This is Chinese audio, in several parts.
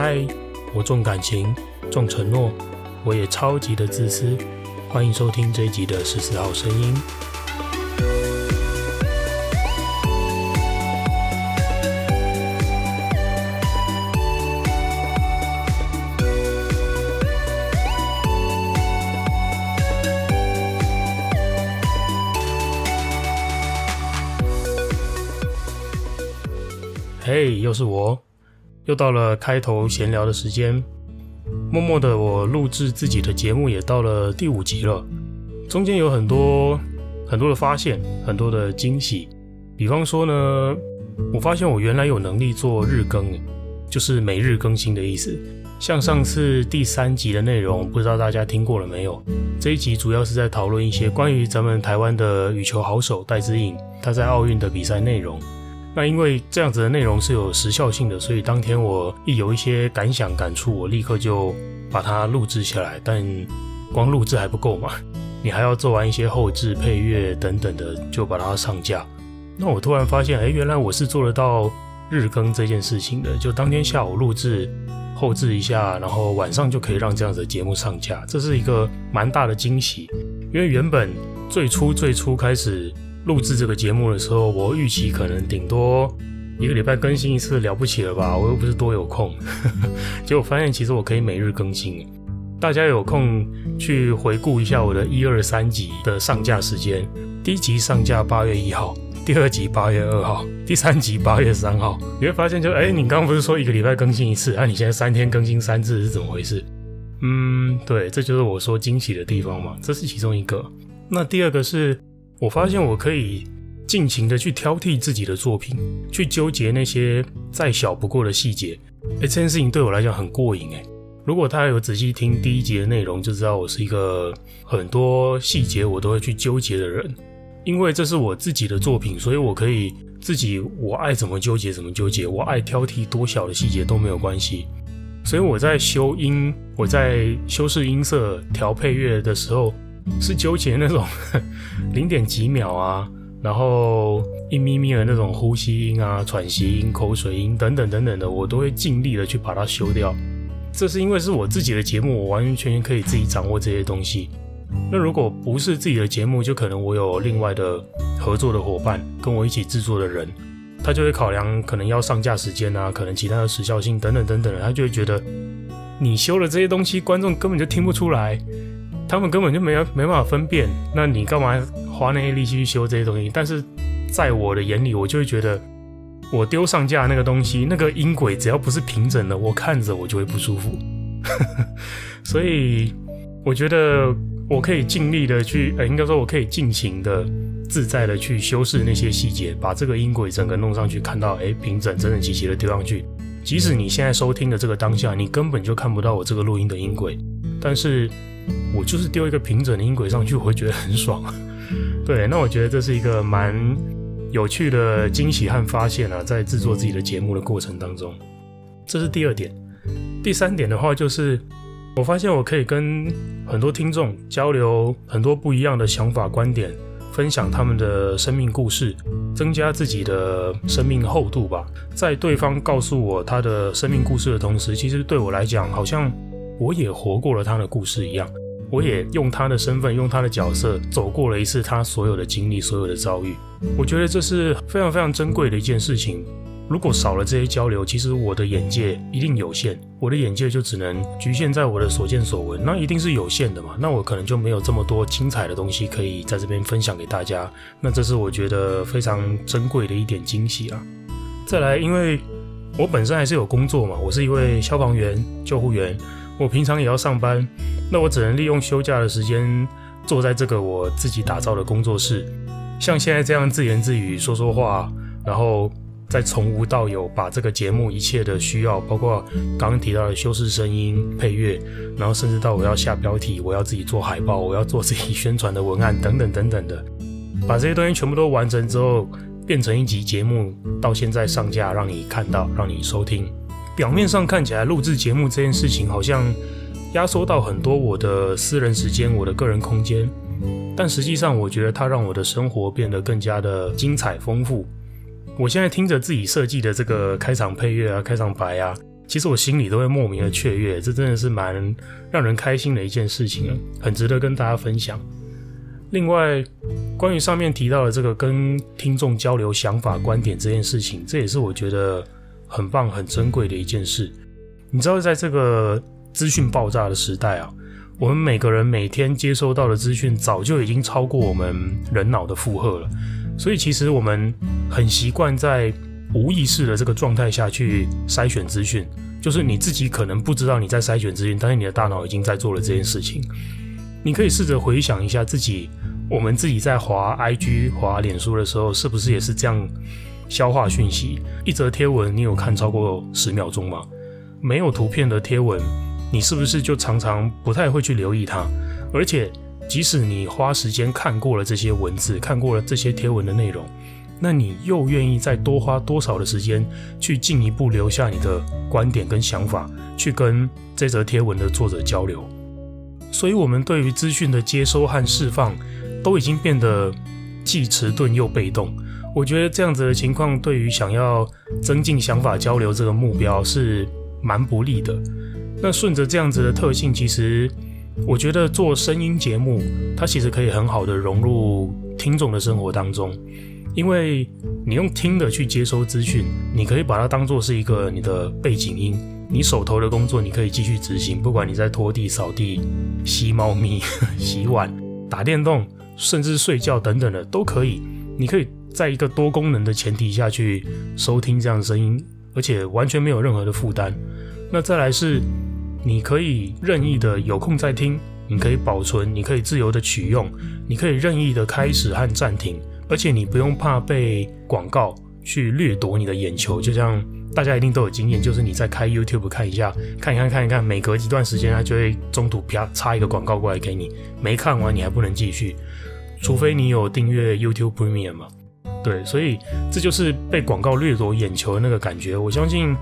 嗨，我重感情，重承诺，我也超级的自私。欢迎收听这一集的十四号声音。嘿又是我。又到了开头闲聊的时间，默默的我录制自己的节目也到了第五集了，中间有很多很多的发现，很多的惊喜。比方说呢，我发现我原来有能力做日更，就是每日更新的意思。像上次第三集的内容，不知道大家听过了没有？这一集主要是在讨论一些关于咱们台湾的羽球好手戴资颖他在奥运的比赛内容。那因为这样子的内容是有时效性的，所以当天我一有一些感想感触，我立刻就把它录制下来。但光录制还不够嘛，你还要做完一些后制、配乐等等的，就把它上架。那我突然发现，哎，原来我是做得到日更这件事情的。就当天下午录制、后制一下，然后晚上就可以让这样子的节目上架，这是一个蛮大的惊喜。因为原本最初最初开始。录制这个节目的时候，我预期可能顶多一个礼拜更新一次，了不起了吧？我又不是多有空，结果发现其实我可以每日更新。大家有空去回顾一下我的一二三集的上架时间，第一集上架八月一号，第二集八月二号，第三集八月三号。你会发现就，就哎，你刚不是说一个礼拜更新一次？啊，你现在三天更新三次是怎么回事？嗯，对，这就是我说惊喜的地方嘛，这是其中一个。那第二个是。我发现我可以尽情的去挑剔自己的作品，去纠结那些再小不过的细节。哎，这件事情对我来讲很过瘾哎。如果大家有仔细听第一集的内容，就知道我是一个很多细节我都会去纠结的人。因为这是我自己的作品，所以我可以自己我爱怎么纠结怎么纠结，我爱挑剔多小的细节都没有关系。所以我在修音，我在修饰音色、调配乐的时候。是纠结那种 零点几秒啊，然后一咪咪的那种呼吸音啊、喘息音、口水音等等等等的，我都会尽力的去把它修掉。这是因为是我自己的节目，我完完全全可以自己掌握这些东西。那如果不是自己的节目，就可能我有另外的合作的伙伴跟我一起制作的人，他就会考量可能要上架时间啊，可能其他的时效性等等等等的，他就会觉得你修了这些东西，观众根本就听不出来。他们根本就没有没办法分辨，那你干嘛花那些力气去修这些东西？但是在我的眼里，我就会觉得，我丢上架那个东西，那个音轨只要不是平整的，我看着我就会不舒服。所以我觉得我可以尽力的去，呃，应该说我可以尽情的、自在的去修饰那些细节，把这个音轨整个弄上去，看到诶平整、整整齐齐的丢上去。即使你现在收听的这个当下，你根本就看不到我这个录音的音轨，但是。我就是丢一个平整的音轨上去，我会觉得很爽。对，那我觉得这是一个蛮有趣的惊喜和发现啊，在制作自己的节目的过程当中，这是第二点。第三点的话，就是我发现我可以跟很多听众交流很多不一样的想法、观点，分享他们的生命故事，增加自己的生命厚度吧。在对方告诉我他的生命故事的同时，其实对我来讲，好像我也活过了他的故事一样。我也用他的身份，用他的角色，走过了一次他所有的经历，所有的遭遇。我觉得这是非常非常珍贵的一件事情。如果少了这些交流，其实我的眼界一定有限，我的眼界就只能局限在我的所见所闻，那一定是有限的嘛。那我可能就没有这么多精彩的东西可以在这边分享给大家。那这是我觉得非常珍贵的一点惊喜啊。再来，因为我本身还是有工作嘛，我是一位消防员、救护员。我平常也要上班，那我只能利用休假的时间坐在这个我自己打造的工作室，像现在这样自言自语说说话，然后再从无到有把这个节目一切的需要，包括刚刚提到的修饰声音、配乐，然后甚至到我要下标题、我要自己做海报、我要做自己宣传的文案等等等等的，把这些东西全部都完成之后，变成一集节目，到现在上架让你看到，让你收听。表面上看起来录制节目这件事情好像压缩到很多我的私人时间、我的个人空间，但实际上我觉得它让我的生活变得更加的精彩丰富。我现在听着自己设计的这个开场配乐啊、开场白啊，其实我心里都会莫名的雀跃，这真的是蛮让人开心的一件事情啊，很值得跟大家分享。另外，关于上面提到的这个跟听众交流想法、观点这件事情，这也是我觉得很棒、很珍贵的一件事。你知道，在这个资讯爆炸的时代啊，我们每个人每天接收到的资讯早就已经超过我们人脑的负荷了，所以其实我们很习惯在无意识的这个状态下去筛选资讯，就是你自己可能不知道你在筛选资讯，但是你的大脑已经在做了这件事情。你可以试着回想一下自己，我们自己在滑 IG、滑脸书的时候，是不是也是这样消化讯息？一则贴文，你有看超过十秒钟吗？没有图片的贴文，你是不是就常常不太会去留意它？而且，即使你花时间看过了这些文字，看过了这些贴文的内容，那你又愿意再多花多少的时间去进一步留下你的观点跟想法，去跟这则贴文的作者交流？所以，我们对于资讯的接收和释放，都已经变得既迟钝又被动。我觉得这样子的情况，对于想要增进想法交流这个目标是蛮不利的。那顺着这样子的特性，其实我觉得做声音节目，它其实可以很好的融入听众的生活当中。因为你用听的去接收资讯，你可以把它当做是一个你的背景音，你手头的工作你可以继续执行，不管你在拖地、扫地、吸猫咪、洗碗、打电动，甚至睡觉等等的都可以。你可以在一个多功能的前提下去收听这样的声音，而且完全没有任何的负担。那再来是，你可以任意的有空再听，你可以保存，你可以自由的取用，你可以任意的开始和暂停。而且你不用怕被广告去掠夺你的眼球，就像大家一定都有经验，就是你在开 YouTube 看一下，看一看，看一看，每隔一段时间，它就会中途啪插一个广告过来给你，没看完你还不能继续，除非你有订阅 YouTube Premium 嘛。对，所以这就是被广告掠夺眼球的那个感觉，我相信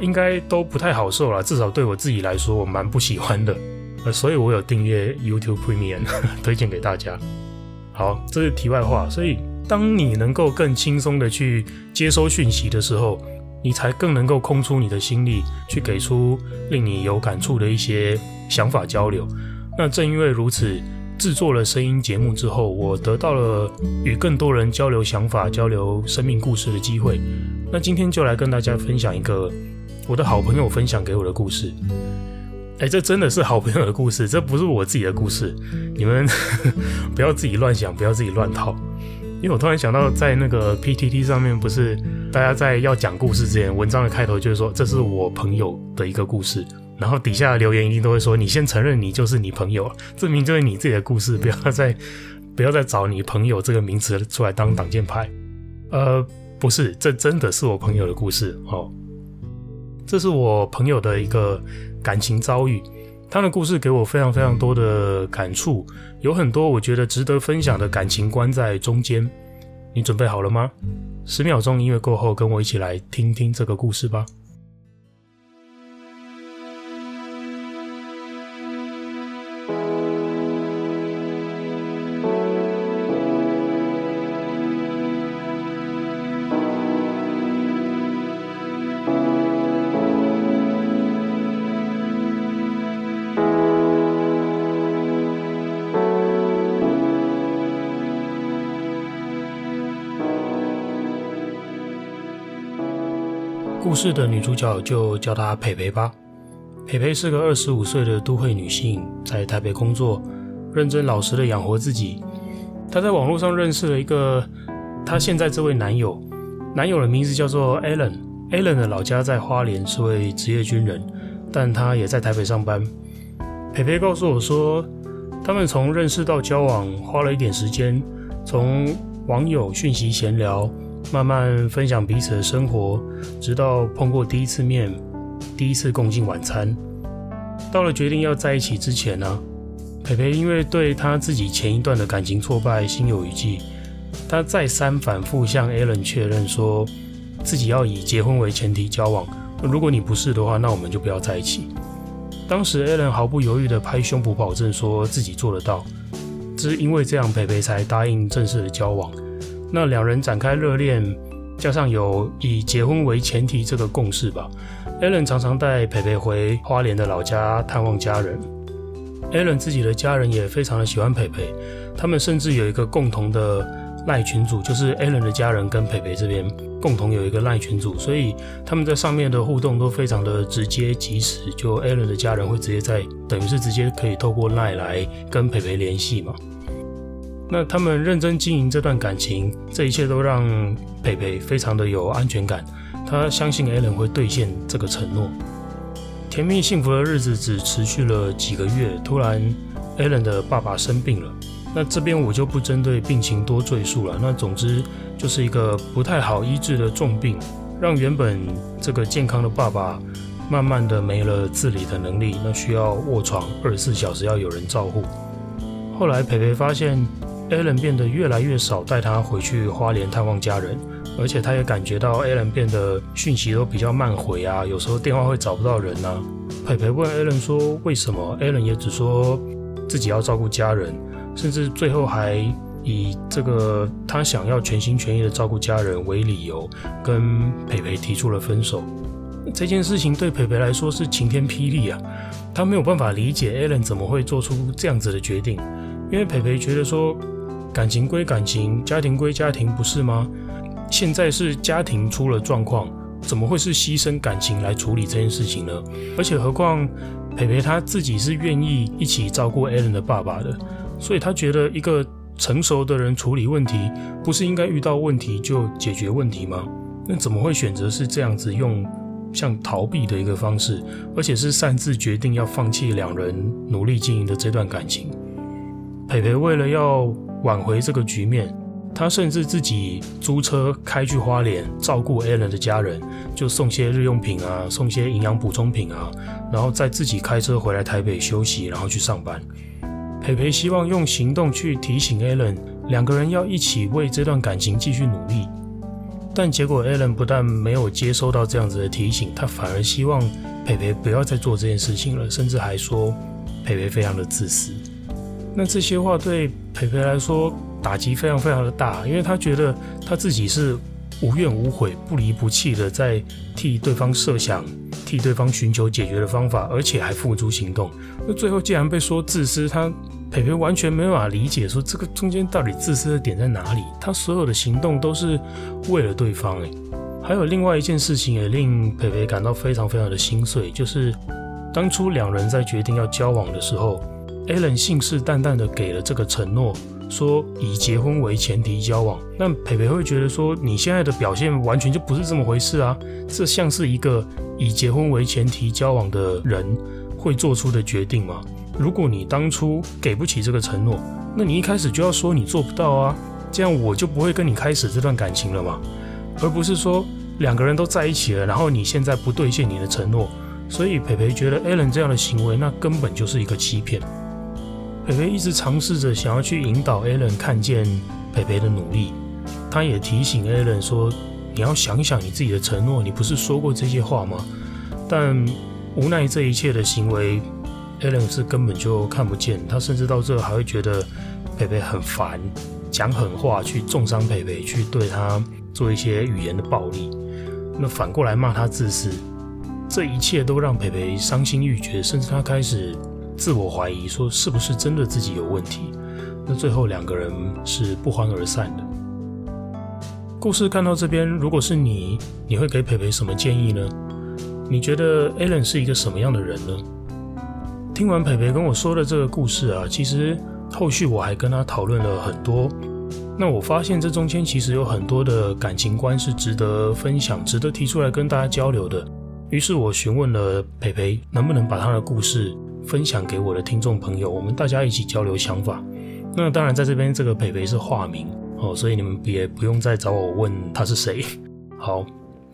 应该都不太好受啦，至少对我自己来说，我蛮不喜欢的。呃，所以我有订阅 YouTube Premium，推荐给大家。好，这是题外话，所以。当你能够更轻松的去接收讯息的时候，你才更能够空出你的心力，去给出令你有感触的一些想法交流。那正因为如此，制作了声音节目之后，我得到了与更多人交流想法、交流生命故事的机会。那今天就来跟大家分享一个我的好朋友分享给我的故事。哎，这真的是好朋友的故事，这不是我自己的故事，你们 不要自己乱想，不要自己乱套。因为我突然想到，在那个 PTT 上面，不是大家在要讲故事之前，文章的开头就是说，这是我朋友的一个故事，然后底下的留言一定都会说，你先承认你就是你朋友，证明就是你自己的故事，不要再不要再找你朋友这个名词出来当挡箭牌。呃，不是，这真的是我朋友的故事哦，这是我朋友的一个感情遭遇。他的故事给我非常非常多的感触，有很多我觉得值得分享的感情观在中间。你准备好了吗？十秒钟音乐过后，跟我一起来听听这个故事吧。故事的女主角就叫她培培吧。培培是个二十五岁的都会女性，在台北工作，认真老实的养活自己。她在网络上认识了一个她现在这位男友，男友的名字叫做 Alan。Alan 的老家在花莲，是位职业军人，但他也在台北上班。培培告诉我说，他们从认识到交往花了一点时间，从网友讯息闲聊。慢慢分享彼此的生活，直到碰过第一次面，第一次共进晚餐。到了决定要在一起之前呢、啊，培培因为对他自己前一段的感情挫败心有余悸，他再三反复向 Alan 确认说，自己要以结婚为前提交往。如果你不是的话，那我们就不要在一起。当时 Alan 毫不犹豫地拍胸脯保证说自己做得到，只是因为这样，培培才答应正式的交往。那两人展开热恋，加上有以结婚为前提这个共识吧 Allen 常常带培培回花莲的老家探望家人。Allen 自己的家人也非常的喜欢培培，他们甚至有一个共同的赖群组，就是 Allen 的家人跟培培这边共同有一个赖群组，所以他们在上面的互动都非常的直接及时。就 Allen 的家人会直接在，等于是直接可以透过赖来跟培培联系嘛。那他们认真经营这段感情，这一切都让培培非常的有安全感。他相信 Alan 会兑现这个承诺。甜蜜幸福的日子只持续了几个月，突然 Alan 的爸爸生病了。那这边我就不针对病情多赘述了。那总之就是一个不太好医治的重病，让原本这个健康的爸爸慢慢的没了自理的能力，那需要卧床二十四小时要有人照顾。后来培培发现。Allen 变得越来越少带他回去花莲探望家人，而且他也感觉到 Allen 变得讯息都比较慢回啊，有时候电话会找不到人啊。培培问 Allen 说为什么？”Allen 也只说自己要照顾家人，甚至最后还以这个他想要全心全意的照顾家人为理由，跟培培提出了分手。这件事情对培培来说是晴天霹雳啊，他没有办法理解 Allen 怎么会做出这样子的决定，因为培培觉得说。感情归感情，家庭归家庭，不是吗？现在是家庭出了状况，怎么会是牺牲感情来处理这件事情呢？而且何况培培他自己是愿意一起照顾 Alan 的爸爸的，所以他觉得一个成熟的人处理问题，不是应该遇到问题就解决问题吗？那怎么会选择是这样子用像逃避的一个方式，而且是擅自决定要放弃两人努力经营的这段感情？培培为了要挽回这个局面，他甚至自己租车开去花莲照顾 Allen 的家人，就送些日用品啊，送些营养补充品啊，然后再自己开车回来台北休息，然后去上班。培培希望用行动去提醒 Allen，两个人要一起为这段感情继续努力。但结果 Allen 不但没有接收到这样子的提醒，他反而希望培培不要再做这件事情了，甚至还说培培非常的自私。那这些话对培培来说打击非常非常的大，因为他觉得他自己是无怨无悔、不离不弃的在替对方设想、替对方寻求解决的方法，而且还付诸行动。那最后竟然被说自私，他培培完全没办法理解，说这个中间到底自私的点在哪里？他所有的行动都是为了对方。诶，还有另外一件事情也令培培感到非常非常的心碎，就是当初两人在决定要交往的时候。Alan 信誓旦旦地给了这个承诺，说以结婚为前提交往。那培培会觉得说，你现在的表现完全就不是这么回事啊！这像是一个以结婚为前提交往的人会做出的决定吗？如果你当初给不起这个承诺，那你一开始就要说你做不到啊，这样我就不会跟你开始这段感情了嘛，而不是说两个人都在一起了，然后你现在不兑现你的承诺。所以培培觉得 Alan 这样的行为，那根本就是一个欺骗。培培一直尝试着想要去引导 Alan 看见培培的努力，他也提醒 Alan 说：“你要想想你自己的承诺，你不是说过这些话吗？”但无奈这一切的行为，Alan 是根本就看不见。他甚至到这还会觉得培培很烦，讲狠话去重伤培培，去对他做一些语言的暴力。那反过来骂他自私，这一切都让培培伤心欲绝，甚至他开始。自我怀疑，说是不是真的自己有问题？那最后两个人是不欢而散的。故事看到这边，如果是你，你会给培培什么建议呢？你觉得 Alan 是一个什么样的人呢？听完培培跟我说的这个故事啊，其实后续我还跟他讨论了很多。那我发现这中间其实有很多的感情观是值得分享、值得提出来跟大家交流的。于是我询问了培培，能不能把他的故事。分享给我的听众朋友，我们大家一起交流想法。那当然，在这边这个培培是化名哦，所以你们也不用再找我问他是谁。好，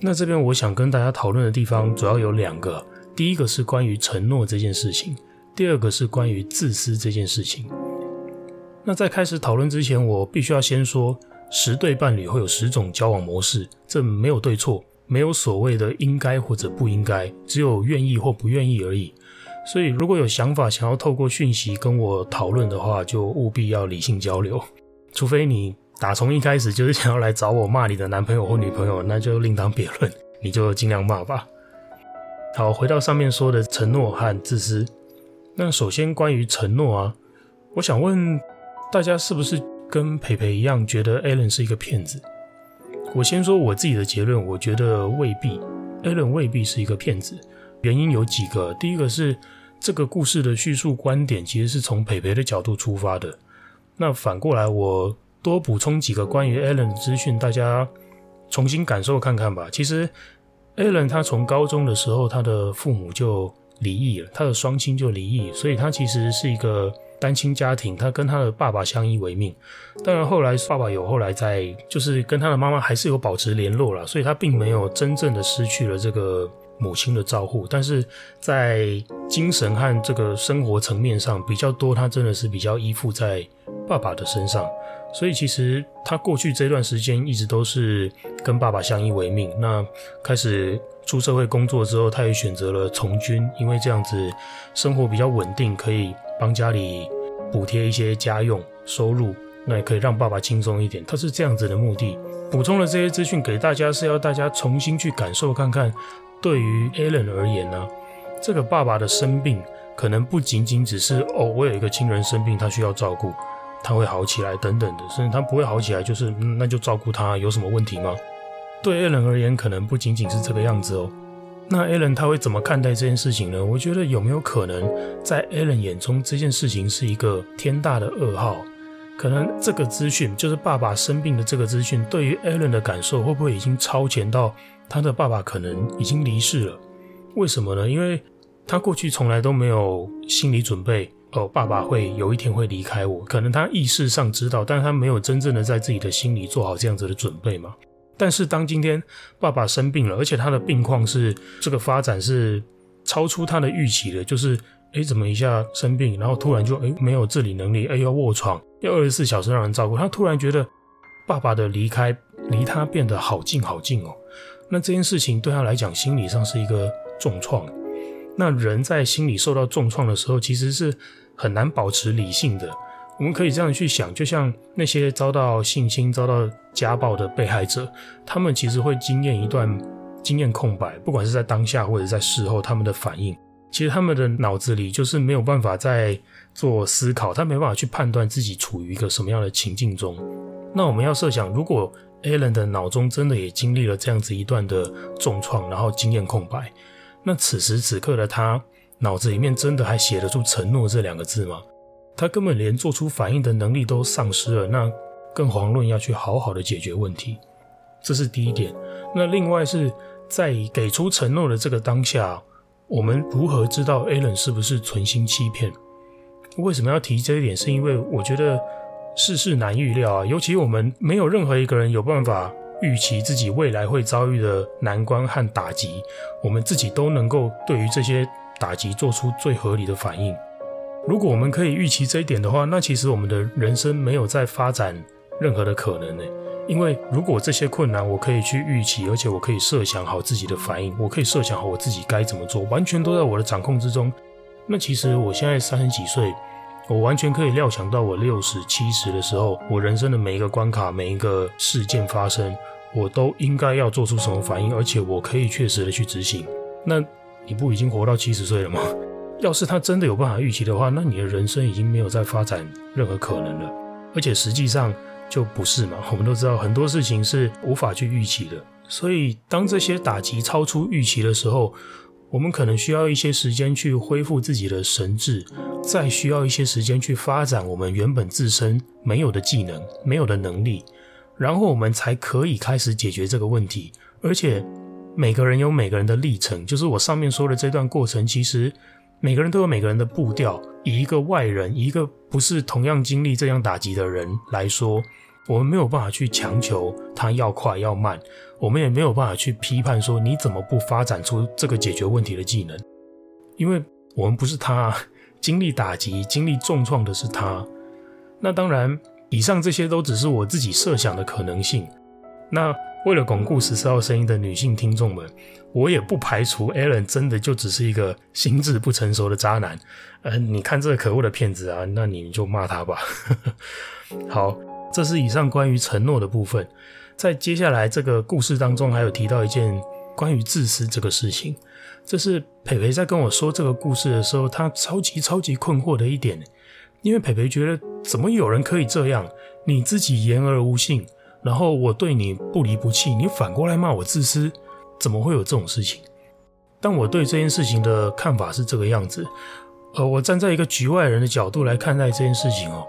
那这边我想跟大家讨论的地方主要有两个，第一个是关于承诺这件事情，第二个是关于自私这件事情。那在开始讨论之前，我必须要先说，十对伴侣会有十种交往模式，这没有对错，没有所谓的应该或者不应该，只有愿意或不愿意而已。所以，如果有想法想要透过讯息跟我讨论的话，就务必要理性交流。除非你打从一开始就是想要来找我骂你的男朋友或女朋友，那就另当别论，你就尽量骂吧。好，回到上面说的承诺和自私。那首先关于承诺啊，我想问大家是不是跟培培一样觉得 Alan 是一个骗子？我先说我自己的结论，我觉得未必，Alan 未必是一个骗子。原因有几个，第一个是这个故事的叙述观点其实是从培培的角度出发的。那反过来，我多补充几个关于 Allen 的资讯，大家重新感受看看吧。其实，Allen 他从高中的时候，他的父母就离异了，他的双亲就离异，所以他其实是一个单亲家庭，他跟他的爸爸相依为命。当然后来爸爸有后来在，就是跟他的妈妈还是有保持联络了，所以他并没有真正的失去了这个。母亲的照顾，但是在精神和这个生活层面上比较多，他真的是比较依附在爸爸的身上，所以其实他过去这段时间一直都是跟爸爸相依为命。那开始出社会工作之后，他也选择了从军，因为这样子生活比较稳定，可以帮家里补贴一些家用收入，那也可以让爸爸轻松一点。他是这样子的目的。补充了这些资讯给大家，是要大家重新去感受看看。对于 Alan 而言呢，这个爸爸的生病可能不仅仅只是哦，我有一个亲人生病，他需要照顾，他会好起来等等的，甚至他不会好起来，就是、那就照顾他，有什么问题吗？对 Alan 而言，可能不仅仅是这个样子哦。那 Alan 他会怎么看待这件事情呢？我觉得有没有可能，在 Alan 眼中，这件事情是一个天大的噩耗？可能这个资讯，就是爸爸生病的这个资讯，对于 Alan 的感受，会不会已经超前到？他的爸爸可能已经离世了，为什么呢？因为他过去从来都没有心理准备，哦，爸爸会有一天会离开我。可能他意识上知道，但是他没有真正的在自己的心里做好这样子的准备嘛。但是当今天爸爸生病了，而且他的病况是这个发展是超出他的预期的，就是诶，怎么一下生病，然后突然就诶没有自理能力，诶要卧床，要二十四小时让人照顾，他突然觉得爸爸的离开离他变得好近好近哦。那这件事情对他来讲，心理上是一个重创。那人在心理受到重创的时候，其实是很难保持理性的。我们可以这样去想，就像那些遭到性侵、遭到家暴的被害者，他们其实会经验一段经验空白，不管是在当下或者在事后，他们的反应，其实他们的脑子里就是没有办法再做思考，他没办法去判断自己处于一个什么样的情境中。那我们要设想，如果 Alan 的脑中真的也经历了这样子一段的重创，然后经验空白。那此时此刻的他，脑子里面真的还写得出“承诺”这两个字吗？他根本连做出反应的能力都丧失了，那更遑论要去好好的解决问题。这是第一点。那另外是在给出承诺的这个当下，我们如何知道 Alan 是不是存心欺骗？为什么要提这一点？是因为我觉得。世事难预料啊，尤其我们没有任何一个人有办法预期自己未来会遭遇的难关和打击，我们自己都能够对于这些打击做出最合理的反应。如果我们可以预期这一点的话，那其实我们的人生没有再发展任何的可能呢。因为如果这些困难我可以去预期，而且我可以设想好自己的反应，我可以设想好我自己该怎么做，完全都在我的掌控之中。那其实我现在三十几岁。我完全可以料想到，我六十、七十的时候，我人生的每一个关卡、每一个事件发生，我都应该要做出什么反应，而且我可以确实的去执行。那你不已经活到七十岁了吗？要是他真的有办法预期的话，那你的人生已经没有再发展任何可能了。而且实际上就不是嘛。我们都知道很多事情是无法去预期的，所以当这些打击超出预期的时候，我们可能需要一些时间去恢复自己的神智，再需要一些时间去发展我们原本自身没有的技能、没有的能力，然后我们才可以开始解决这个问题。而且每个人有每个人的历程，就是我上面说的这段过程，其实每个人都有每个人的步调。以一个外人，一个不是同样经历这样打击的人来说，我们没有办法去强求他要快要慢。我们也没有办法去批判说，你怎么不发展出这个解决问题的技能，因为我们不是他，经历打击、经历重创的是他。那当然，以上这些都只是我自己设想的可能性。那为了巩固十四号声音的女性听众们，我也不排除 Alan 真的就只是一个心智不成熟的渣男。呃，你看这个可恶的骗子啊，那你就骂他吧。好。这是以上关于承诺的部分。在接下来这个故事当中，还有提到一件关于自私这个事情。这是培培在跟我说这个故事的时候，他超级超级困惑的一点。因为培培觉得，怎么有人可以这样？你自己言而无信，然后我对你不离不弃，你反过来骂我自私，怎么会有这种事情？但我对这件事情的看法是这个样子。呃，我站在一个局外人的角度来看待这件事情哦，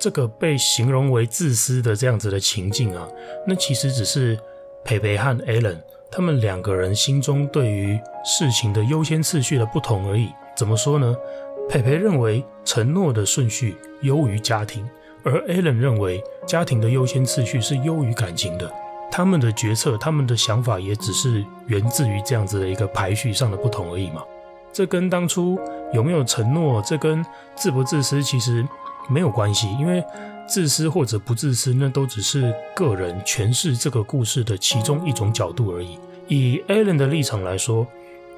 这个被形容为自私的这样子的情境啊，那其实只是培培和 Alan 他们两个人心中对于事情的优先次序的不同而已。怎么说呢？培培认为承诺的顺序优于家庭，而 Alan 认为家庭的优先次序是优于感情的。他们的决策，他们的想法也只是源自于这样子的一个排序上的不同而已嘛。这跟当初有没有承诺，这跟自不自私其实没有关系，因为自私或者不自私，那都只是个人诠释这个故事的其中一种角度而已。以 Alan 的立场来说，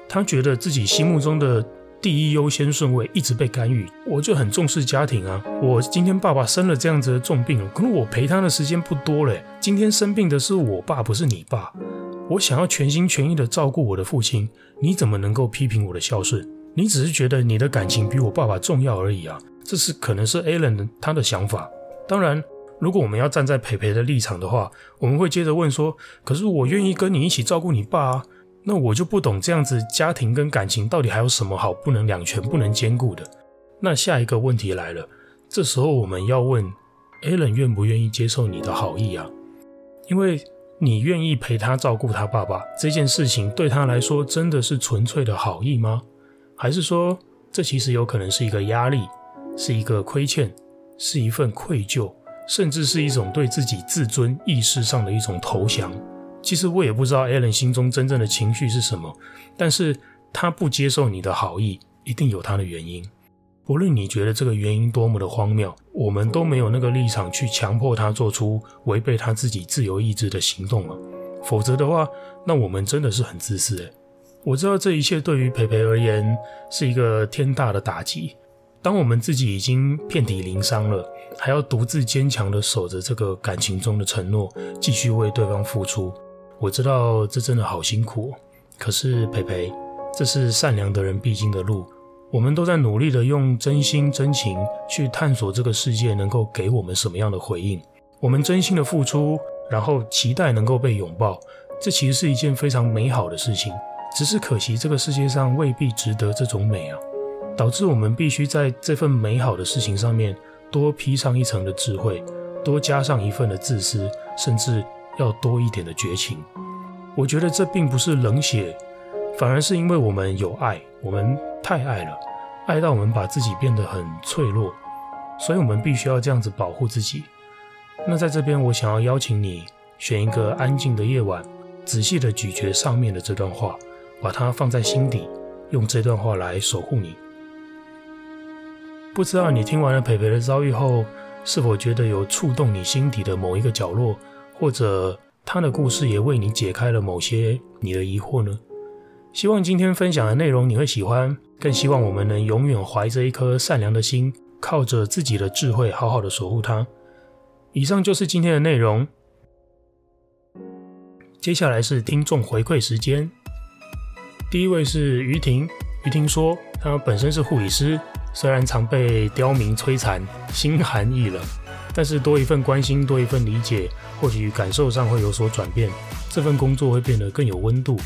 他觉得自己心目中的第一优先顺位一直被干预。我就很重视家庭啊，我今天爸爸生了这样子的重病，可能我陪他的时间不多了。今天生病的是我爸，不是你爸。我想要全心全意的照顾我的父亲，你怎么能够批评我的孝顺？你只是觉得你的感情比我爸爸重要而已啊！这是可能是 Alan 他的想法。当然，如果我们要站在培培的立场的话，我们会接着问说：可是我愿意跟你一起照顾你爸啊，那我就不懂这样子家庭跟感情到底还有什么好不能两全不能兼顾的？那下一个问题来了，这时候我们要问 Alan 愿不愿意接受你的好意啊？因为。你愿意陪他照顾他爸爸这件事情，对他来说真的是纯粹的好意吗？还是说，这其实有可能是一个压力，是一个亏欠，是一份愧疚，甚至是一种对自己自尊意识上的一种投降？其实我也不知道 Allen 心中真正的情绪是什么，但是他不接受你的好意，一定有他的原因。不论你觉得这个原因多么的荒谬，我们都没有那个立场去强迫他做出违背他自己自由意志的行动了。否则的话，那我们真的是很自私诶。我知道这一切对于培培而言是一个天大的打击。当我们自己已经遍体鳞伤了，还要独自坚强地守着这个感情中的承诺，继续为对方付出。我知道这真的好辛苦，可是培培，这是善良的人必经的路。我们都在努力的用真心真情去探索这个世界能够给我们什么样的回应。我们真心的付出，然后期待能够被拥抱，这其实是一件非常美好的事情。只是可惜这个世界上未必值得这种美啊，导致我们必须在这份美好的事情上面多披上一层的智慧，多加上一份的自私，甚至要多一点的绝情。我觉得这并不是冷血，反而是因为我们有爱，我们。太爱了，爱到我们把自己变得很脆弱，所以我们必须要这样子保护自己。那在这边，我想要邀请你选一个安静的夜晚，仔细的咀嚼上面的这段话，把它放在心底，用这段话来守护你。不知道你听完了培培的遭遇后，是否觉得有触动你心底的某一个角落，或者他的故事也为你解开了某些你的疑惑呢？希望今天分享的内容你会喜欢，更希望我们能永远怀着一颗善良的心，靠着自己的智慧，好好的守护它。以上就是今天的内容。接下来是听众回馈时间。第一位是于婷，于婷说她本身是护理师，虽然常被刁民摧残，心寒意冷，但是多一份关心，多一份理解，或许感受上会有所转变，这份工作会变得更有温度。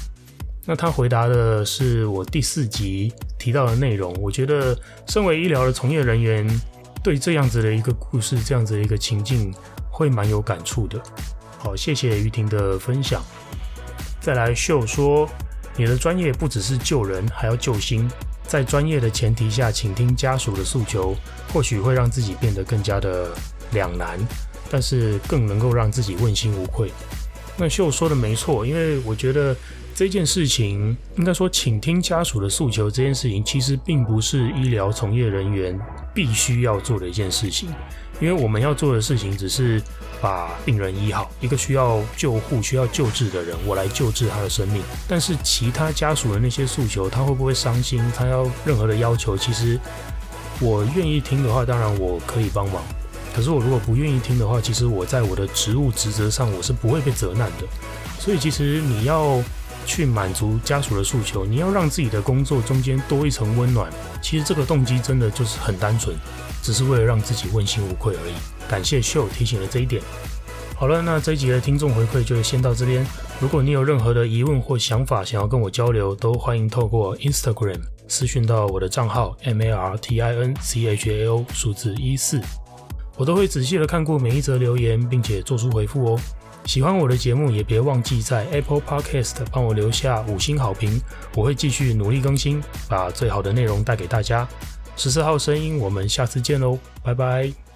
那他回答的是我第四集提到的内容。我觉得，身为医疗的从业人员，对这样子的一个故事，这样子的一个情境，会蛮有感触的。好，谢谢于婷的分享。再来秀说，你的专业不只是救人，还要救心。在专业的前提下，倾听家属的诉求，或许会让自己变得更加的两难，但是更能够让自己问心无愧。那秀说的没错，因为我觉得。这件事情应该说，倾听家属的诉求这件事情，其实并不是医疗从业人员必须要做的一件事情，因为我们要做的事情只是把病人医好，一个需要救护、需要救治的人，我来救治他的生命。但是其他家属的那些诉求，他会不会伤心？他要任何的要求，其实我愿意听的话，当然我可以帮忙。可是我如果不愿意听的话，其实我在我的职务职责上我是不会被责难的。所以其实你要去满足家属的诉求，你要让自己的工作中间多一层温暖，其实这个动机真的就是很单纯，只是为了让自己问心无愧而已。感谢秀提醒了这一点。好了，那这一集的听众回馈就先到这边。如果你有任何的疑问或想法想要跟我交流，都欢迎透过 Instagram 私讯到我的账号 M A R T I N C H A O 数字一四，我都会仔细的看过每一则留言，并且做出回复哦。喜欢我的节目，也别忘记在 Apple Podcast 帮我留下五星好评，我会继续努力更新，把最好的内容带给大家。十四号声音，我们下次见喽，拜拜。